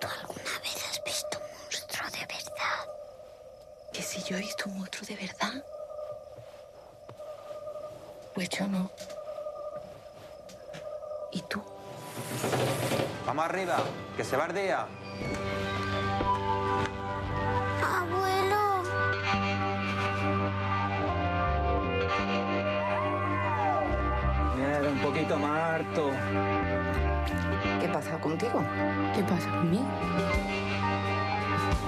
¿Tú alguna vez has visto un monstruo de verdad? ¿Que si yo he visto un monstruo de verdad? Pues yo no. ¿Y tú? Vamos arriba, que se va el día. Abuelo. Mira, un poquito más harto. ¿Qué pasa contigo? ¿Qué pasa conmigo?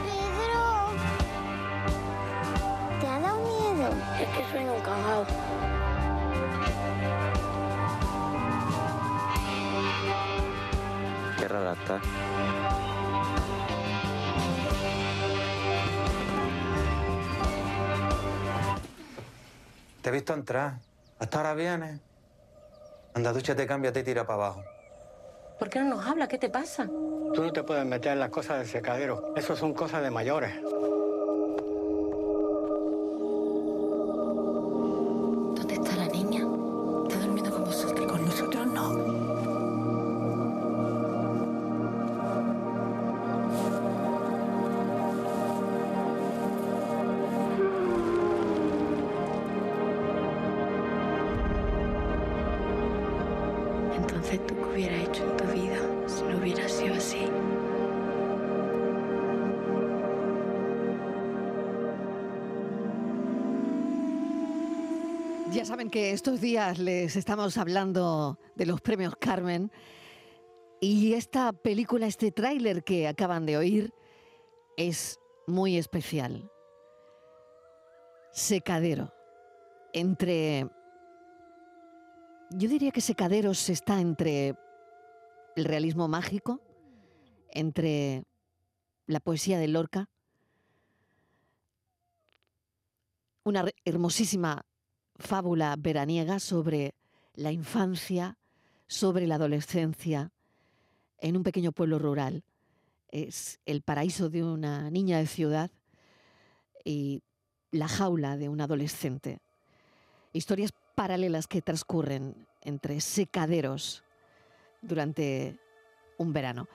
Pedro. ¿Te ha dado miedo? Es que soy un cagao. Qué rara está. Te he visto entrar. Hasta ahora vienes. Anda, dúchate, cámbiate y tira para abajo. ¿Por qué no nos habla? ¿Qué te pasa? Tú no te puedes meter en las cosas del secadero. Eso son cosas de mayores. Ya saben que estos días les estamos hablando de los premios Carmen y esta película, este tráiler que acaban de oír es muy especial. Secadero. Entre... Yo diría que Secaderos está entre el realismo mágico, entre la poesía de Lorca, una hermosísima fábula veraniega sobre la infancia, sobre la adolescencia en un pequeño pueblo rural. Es el paraíso de una niña de ciudad y la jaula de un adolescente. Historias paralelas que transcurren entre secaderos durante un verano.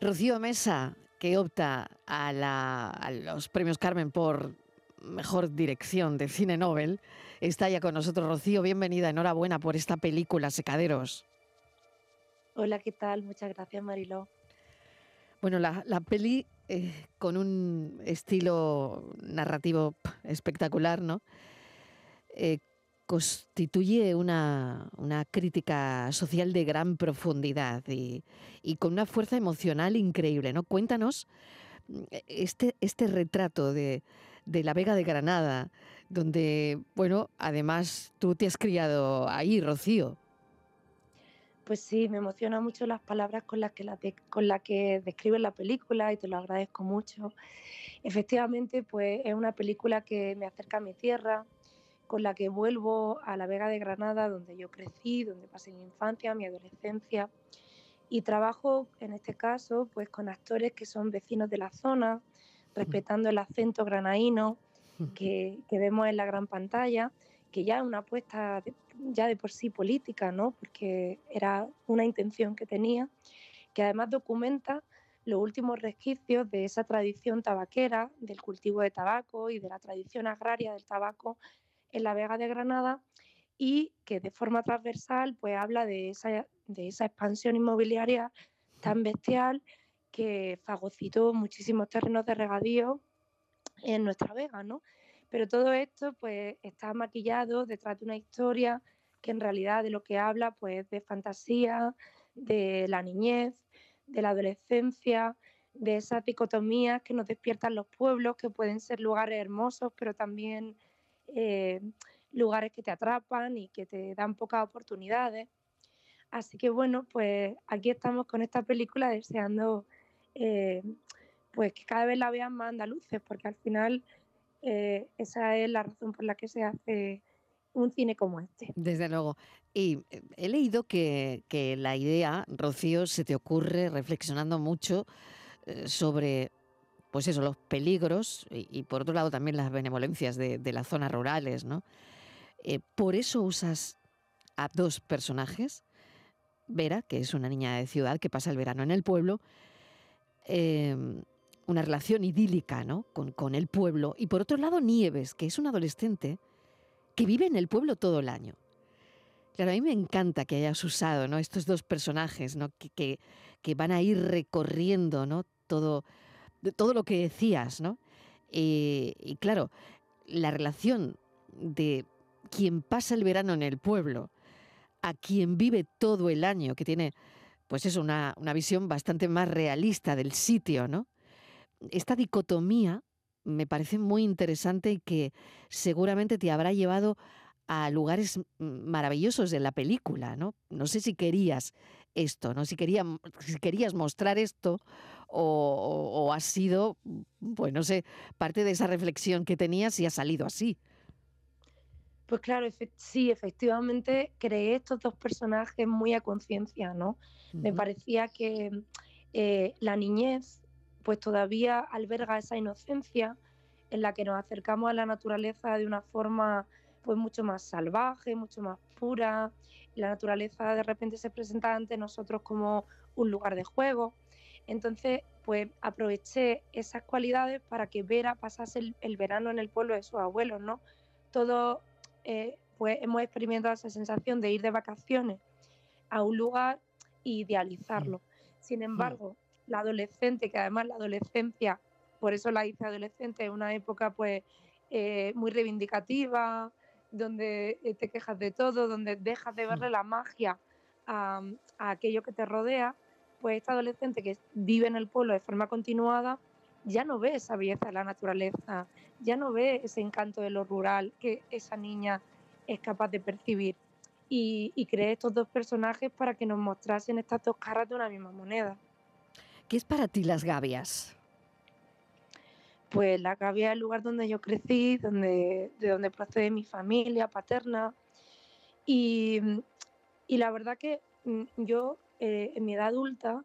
Rocío Mesa, que opta a, los premios Carmen por mejor dirección de cine Nobel, está ya con nosotros. Rocío, bienvenida, enhorabuena por esta película, Secaderos. Hola, ¿qué tal? Muchas gracias, Mariló. Bueno, la, la peli eh, con un estilo narrativo espectacular, ¿no? Eh, constituye una, una crítica social de gran profundidad y, y con una fuerza emocional increíble, ¿no? Cuéntanos mm, este, este retrato de, de la Vega de Granada, donde, bueno, además tú te has criado ahí, Rocío. Pues sí, me emociona mucho las palabras con las que, la con las que describes la película y te lo agradezco mucho. Efectivamente, pues es una película que me acerca a mi tierra, con la que vuelvo a la Vega de Granada, donde yo crecí, donde pasé mi infancia, mi adolescencia. Y trabajo, en este caso, pues con actores que son vecinos de la zona, respetando el acento granaíno que, que vemos en la gran pantalla, que ya es una apuesta de- ya de por sí política, ¿no? Porque era una intención que tenía, que además documenta los últimos resquicios de esa tradición tabaquera, del cultivo de tabaco y de la tradición agraria del tabaco en la Vega de Granada y que de forma transversal pues habla de esa, de esa expansión inmobiliaria tan bestial que fagocitó muchísimos terrenos de regadío en nuestra Vega, ¿no? Pero todo esto pues está maquillado detrás de una historia que en realidad de lo que habla pues de fantasía, de la niñez, de la adolescencia, de esas dicotomías que nos despiertan los pueblos, que pueden ser lugares hermosos, pero también eh, lugares que te atrapan y que te dan pocas oportunidades. Así que bueno, pues aquí estamos con esta película deseando eh, pues que cada vez la vean más andaluces, porque al final eh, esa es la razón por la que se hace un cine como este. Desde luego. Y eh, he leído que, que la idea, Rocío, se te ocurre reflexionando mucho sobre, pues eso, los peligros y, por otro lado también las benevolencias de, de las zonas rurales, ¿no? Por eso usas a dos personajes, Vera, que es una niña de ciudad que pasa el verano en el pueblo, em, una relación idílica ¿no? con, con el pueblo. Y por otro lado, Nieves, que es un adolescente que vive en el pueblo todo el año. Claro, a mí me encanta que hayas usado ¿no? estos dos personajes ¿no? que, que, van a ir recorriendo ¿no? todo, todo lo que decías. ¿no? Eh, y claro, la relación de quien pasa el verano en el pueblo a quien vive todo el año, que tiene pues es una, una visión bastante más realista del sitio, ¿no? Esta dicotomía me parece muy interesante y que seguramente te habrá llevado a lugares maravillosos de la película, ¿no? No sé si querías esto, ¿no? Si, si querías mostrar esto o, o, ha sido, pues no sé, parte de esa reflexión que tenías y ha salido así. Pues claro, efe sí, efectivamente creé estos dos personajes muy a conciencia, ¿no? Uh -huh. Me parecía que eh, la niñez pues todavía alberga esa inocencia en la que nos acercamos a la naturaleza de una forma pues mucho más salvaje, mucho más pura. La naturaleza de repente se presenta ante nosotros como un lugar de juego. Entonces, pues aproveché esas cualidades para que Vera pasase el, el verano en el pueblo de sus abuelos, ¿no? Todos eh, pues hemos experimentado esa sensación de ir de vacaciones a un lugar e idealizarlo. Sin embargo, la adolescente, que además la adolescencia, por eso la hice adolescente, es una época pues eh, muy reivindicativa, donde eh, te quejas de todo, donde dejas de verle la magia a, a aquello que te rodea, pues esta adolescente que vive en el pueblo de forma continuada ya no ve esa belleza de la naturaleza, ya no ve ese encanto de lo rural que esa niña es capaz de percibir. Y, y creé estos dos personajes para que nos mostrasen estas dos caras de una misma moneda. ¿Qué es para ti las gavias? Pues la gavia es el lugar donde yo crecí, donde, de donde procede mi familia paterna. Y, y la verdad que mm, yo eh, en mi edad adulta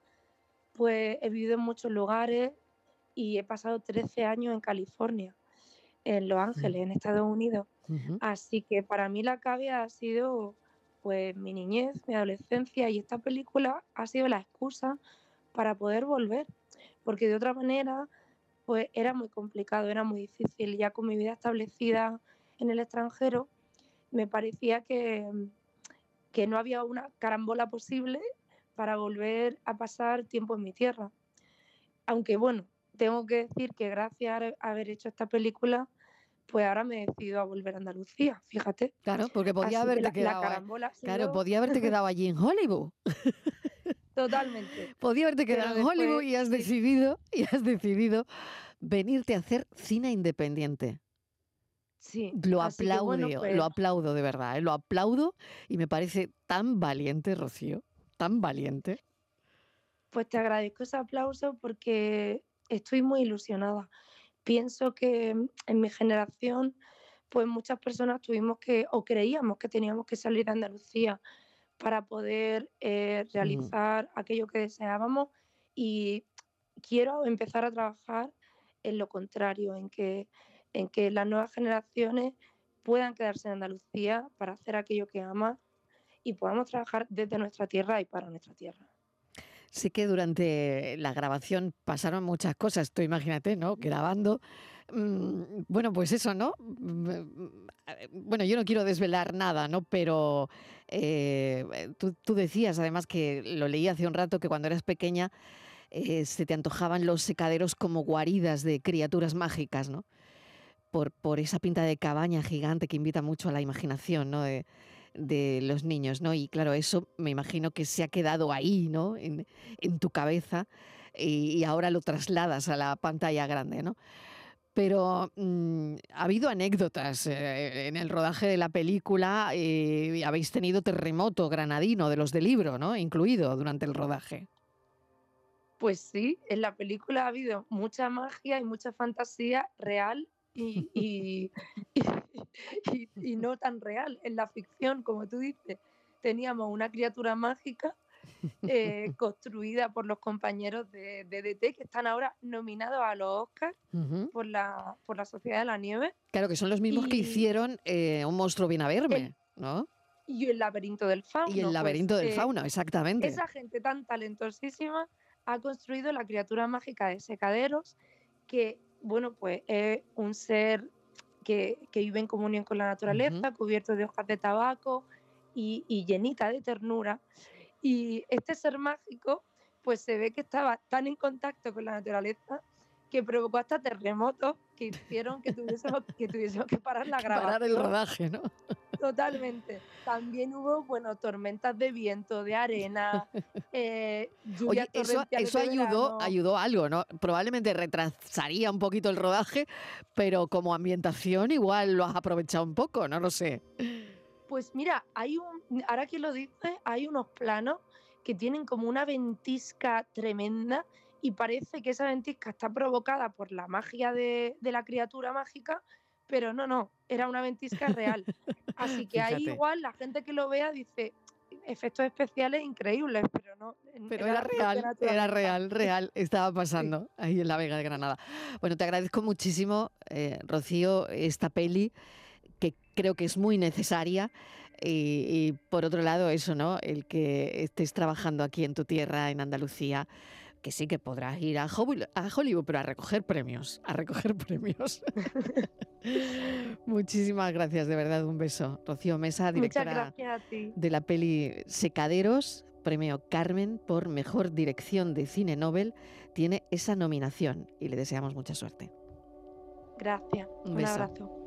pues he vivido en muchos lugares y he pasado 13 años en California, en Los Ángeles, en Estados Unidos. Uh -huh. Así que para mí la cavia ha sido pues mi niñez, mi adolescencia y esta película ha sido la excusa para poder volver, porque de otra manera pues era muy complicado, era muy difícil. Ya con mi vida establecida en el extranjero, me parecía que, que no había una carambola posible para volver a pasar tiempo en mi tierra. Aunque bueno, tengo que decir que gracias a haber hecho esta película, pues ahora me he decidido a volver a Andalucía, fíjate. Claro, porque podía Así haberte la, quedado. La claro, sido... podía haberte quedado allí en Hollywood. Totalmente. Podía haberte quedado Pero en después, Hollywood y has sí. decidido, y has decidido venirte a hacer cine independiente. Sí. Lo aplaudo, bueno, pues... lo aplaudo de verdad, ¿eh? lo aplaudo y me parece tan valiente, Rocío, tan valiente. Pues te agradezco ese aplauso porque estoy muy ilusionada. Pienso que en mi generación, pues muchas personas tuvimos que, o creíamos que teníamos que salir de Andalucía para poder eh, realizar mm. aquello que deseábamos y quiero empezar a trabajar en lo contrario, en que, en que las nuevas generaciones puedan quedarse en Andalucía para hacer aquello que aman y podamos trabajar desde nuestra tierra y para nuestra tierra. Sé que durante la grabación pasaron muchas cosas, tú imagínate, ¿no? Grabando. Mm, bueno, pues eso, ¿no? Bueno, yo no quiero desvelar nada, ¿no? Pero eh, tú, tú, decías, además, que lo leí hace un rato, que cuando eras pequeña eh, se te antojaban los secaderos como guaridas de criaturas mágicas, ¿no? Por, por esa pinta de cabaña gigante que invita mucho a la imaginación, ¿no? De, de los niños, ¿no? Y claro, eso me imagino que se ha quedado ahí, ¿no? En, en tu cabeza y, y, ahora lo trasladas a la pantalla grande, ¿no? Pero mmm, ha habido anécdotas eh, en el rodaje de la película eh, habéis tenido terremoto granadino de los de libro, ¿no? Incluido durante el rodaje. Pues sí, en la película ha habido mucha magia y mucha fantasía real y, y, y, y, no tan real. En la ficción, como tú dices, teníamos una criatura mágica eh, construida por los compañeros de, de, DT que están ahora nominados a los Oscars uh -huh. por, la, por la Sociedad de la Nieve. Claro, que son los mismos que hicieron eh, Un monstruo viene a verme, el, ¿no? Y el laberinto del fauno. Y el laberinto pues, del fauno, exactamente. Esa gente tan talentosísima ha construido la criatura mágica de Secaderos, que, bueno, pues es un ser que, que vive en comunión con la naturaleza, cubierto de hojas de tabaco y, y llenita de ternura. Y este ser mágico, pues se ve que estaba tan en contacto con la naturaleza que provocó hasta terremotos que hicieron que tuviésemos que, tuviésemos que parar la grabación. Parar el rodaje, ¿no? Totalmente. También hubo, bueno, tormentas de viento, de arena, eh, Oye, lluvias eso, torrenciales eso de ayudó, ayudó algo, ¿no? Probablemente retrasaría un poquito el rodaje, pero como ambientación igual lo has aprovechado un poco, no lo sé. Pues mira, hay un, ahora que lo dices, hay unos planos que tienen como una ventisca tremenda y parece que esa ventisca está provocada por la magia de, de la criatura mágica, pero no, no, era una ventisca real. Así que ahí igual la gente que lo vea dice efectos especiales increíbles, pero no. Pero era real, era real, real, estaba pasando ahí en la Vega de Granada. Bueno, te agradezco muchísimo, eh, Rocío, esta peli que creo que es muy necesaria. Y, y por otro lado, eso, ¿no? El que estés trabajando aquí en tu tierra, en Andalucía, que sí que podrás ir a Hollywood, pero a recoger premios, a recoger premios. Muchísimas gracias, de verdad, un beso. Rocío Mesa, directora de la peli Secaderos, premio Carmen por mejor dirección de cine Nobel, tiene esa nominación y le deseamos mucha suerte. Gracias. Un abrazo.